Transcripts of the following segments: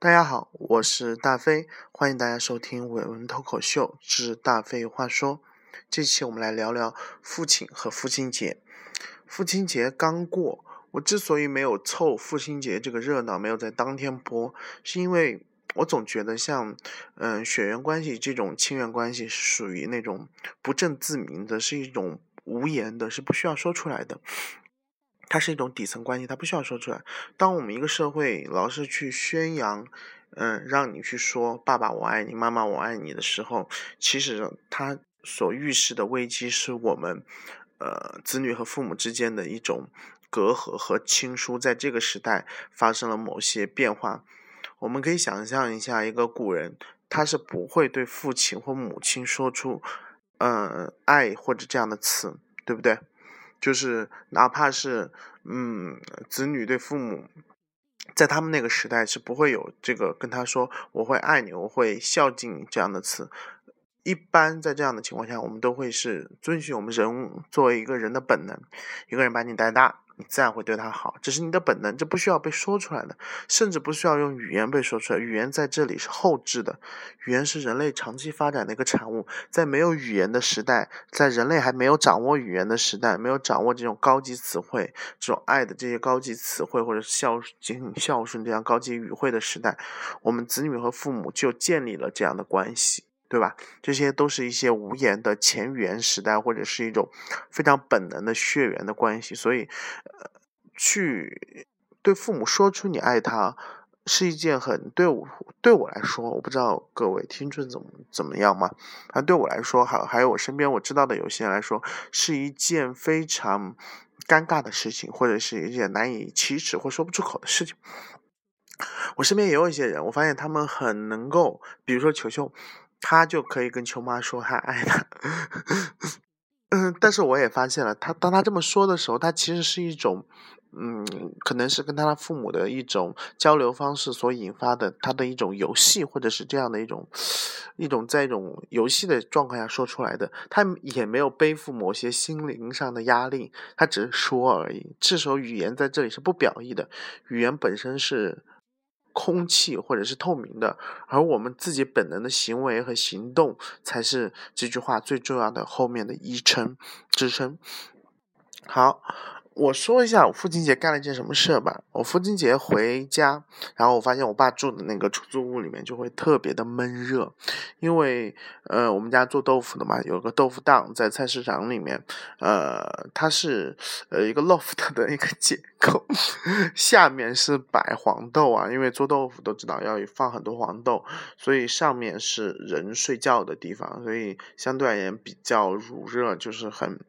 大家好，我是大飞，欢迎大家收听伟文脱口秀之大飞话说。这期我们来聊聊父亲和父亲节。父亲节刚过，我之所以没有凑父亲节这个热闹，没有在当天播，是因为我总觉得像嗯血缘关系这种亲缘关系是属于那种不正自明的，是一种无言的，是不需要说出来的。它是一种底层关系，它不需要说出来。当我们一个社会老是去宣扬，嗯，让你去说“爸爸我爱你，妈妈我爱你”的时候，其实它所预示的危机是我们，呃，子女和父母之间的一种隔阂和亲疏，在这个时代发生了某些变化。我们可以想象一下，一个古人他是不会对父亲或母亲说出，嗯，爱或者这样的词，对不对？就是哪怕是嗯，子女对父母，在他们那个时代是不会有这个跟他说我会爱你，我会孝敬你这样的词。一般在这样的情况下，我们都会是遵循我们人作为一个人的本能，一个人把你带大。你自然会对他好，这是你的本能，这不需要被说出来的，甚至不需要用语言被说出来。语言在这里是后置的，语言是人类长期发展的一个产物。在没有语言的时代，在人类还没有掌握语言的时代，没有掌握这种高级词汇、这种爱的这些高级词汇，或者孝敬、孝顺这样高级语汇的时代，我们子女和父母就建立了这样的关系。对吧？这些都是一些无言的前缘时代，或者是一种非常本能的血缘的关系。所以，呃，去对父母说出你爱他，是一件很对我对我来说，我不知道各位听众怎么怎么样嘛？啊，对我来说，还还有我身边我知道的有些人来说，是一件非常尴尬的事情，或者是一件难以启齿或说不出口的事情。我身边也有一些人，我发现他们很能够，比如说球球。他就可以跟秋妈说他爱她，嗯，但是我也发现了，他当他这么说的时候，他其实是一种，嗯，可能是跟他的父母的一种交流方式所引发的，他的一种游戏，或者是这样的一种，一种在一种游戏的状况下说出来的，他也没有背负某些心灵上的压力，他只是说而已。这时候语言在这里是不表意的，语言本身是。空气或者是透明的，而我们自己本能的行为和行动才是这句话最重要的后面的依称支撑。好。我说一下我父亲节干了一件什么事吧。我父亲节回家，然后我发现我爸住的那个出租屋里面就会特别的闷热，因为呃我们家做豆腐的嘛，有个豆腐档在菜市场里面，呃它是呃一个 loft 的一个结构，下面是摆黄豆啊，因为做豆腐都知道要放很多黄豆，所以上面是人睡觉的地方，所以相对而言比较乳热，就是很。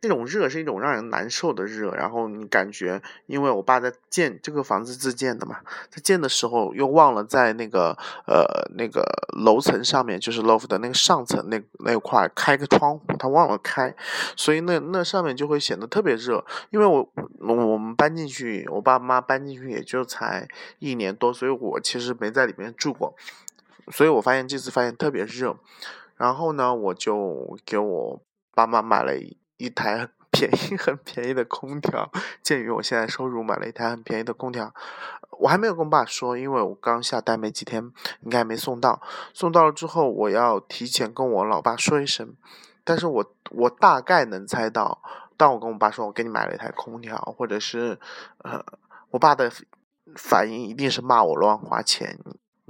那种热是一种让人难受的热，然后你感觉，因为我爸在建这个房子自建的嘛，在建的时候又忘了在那个呃那个楼层上面，就是 loft 的那个上层那那块开个窗户，他忘了开，所以那那上面就会显得特别热。因为我我们搬进去，我爸妈搬进去也就才一年多，所以我其实没在里面住过，所以我发现这次发现特别热，然后呢，我就给我爸妈买了一。一台很 便宜、很便宜的空调。鉴于我现在收入，买了一台很便宜的空调。我还没有跟我爸说，因为我刚下单没几天，应该没送到。送到了之后，我要提前跟我老爸说一声。但是我我大概能猜到，当我跟我爸说我给你买了一台空调，或者是呃，我爸的反应一定是骂我乱花钱。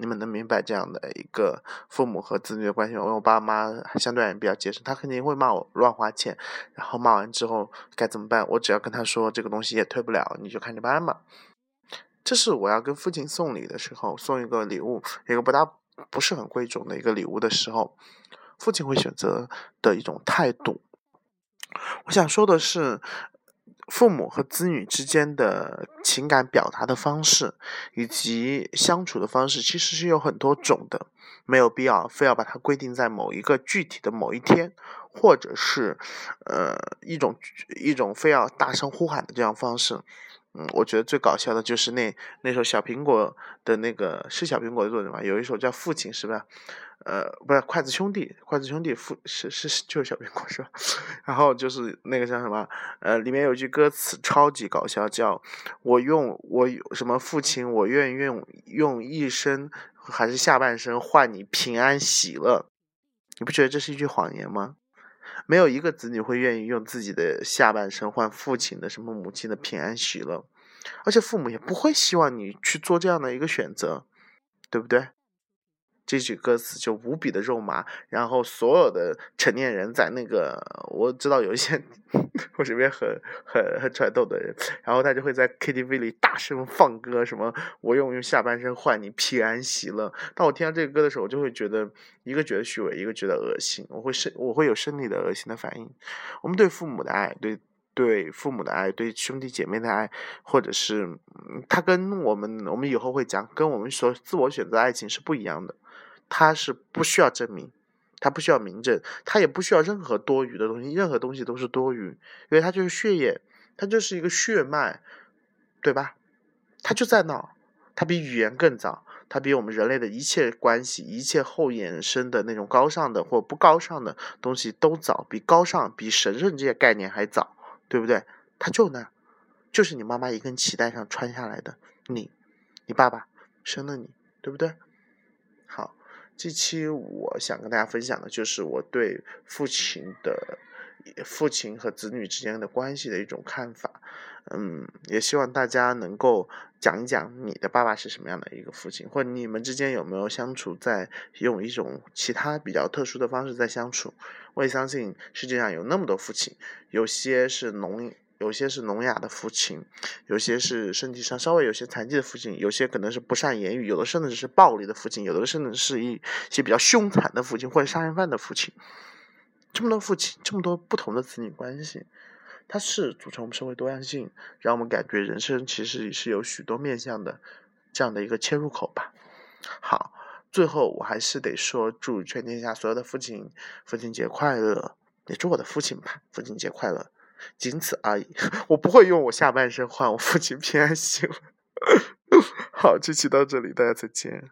你们能明白这样的一个父母和子女的关系吗？因为我爸妈相对而言比较节省，他肯定会骂我乱花钱，然后骂完之后该怎么办？我只要跟他说这个东西也退不了，你就看着办嘛。这是我要跟父亲送礼的时候，送一个礼物，一个不大不是很贵重的一个礼物的时候，父亲会选择的一种态度。我想说的是。父母和子女之间的情感表达的方式，以及相处的方式，其实是有很多种的，没有必要非要把它规定在某一个具体的某一天，或者是，呃，一种一种非要大声呼喊的这样方式。嗯，我觉得最搞笑的就是那那首小苹果的那个是小苹果的作者吗？有一首叫《父亲》，是吧？呃，不是筷子兄弟，筷子兄弟父是是就是小苹果 是吧？然后就是那个叫什么？呃，里面有一句歌词超级搞笑，叫“我用我什么父亲，我愿用用一生还是下半生换你平安喜乐”，你不觉得这是一句谎言吗？没有一个子女会愿意用自己的下半生换父亲的什么母亲的平安喜乐，而且父母也不会希望你去做这样的一个选择，对不对？这句歌词就无比的肉麻，然后所有的成年人在那个我知道有一些 我身边很很很传统的人，然后他就会在 KTV 里大声放歌，什么我用用下半生换你平安喜乐。当我听到这个歌的时候，我就会觉得一个觉得虚伪，一个觉得恶心，我会生我会有生理的恶心的反应。我们对父母的爱，对对父母的爱，对兄弟姐妹的爱，或者是他跟我们我们以后会讲，跟我们所自我选择爱情是不一样的。他是不需要证明，他不需要明证，他也不需要任何多余的东西，任何东西都是多余，因为他就是血液，他就是一个血脉，对吧？他就在那，他比语言更早，他比我们人类的一切关系、一切后衍生的那种高尚的或不高尚的东西都早，比高尚、比神圣这些概念还早，对不对？他就那，就是你妈妈一根脐带上穿下来的，你，你爸爸生了你，对不对？好。这期我想跟大家分享的就是我对父亲的父亲和子女之间的关系的一种看法，嗯，也希望大家能够讲一讲你的爸爸是什么样的一个父亲，或者你们之间有没有相处在用一种其他比较特殊的方式在相处。我也相信世界上有那么多父亲，有些是农。有些是聋哑的父亲，有些是身体上稍微有些残疾的父亲，有些可能是不善言语，有的甚至是暴力的父亲，有的甚至是一些比较凶残的父亲或者杀人犯的父亲。这么多父亲，这么多不同的子女关系，它是组成我们社会多样性，让我们感觉人生其实是有许多面向的这样的一个切入口吧。好，最后我还是得说，祝全天下所有的父亲父亲节快乐，也祝我的父亲吧父亲节快乐。仅此而已，我不会用我下半身换我父亲平安喜乐。好，这期到这里，大家再见。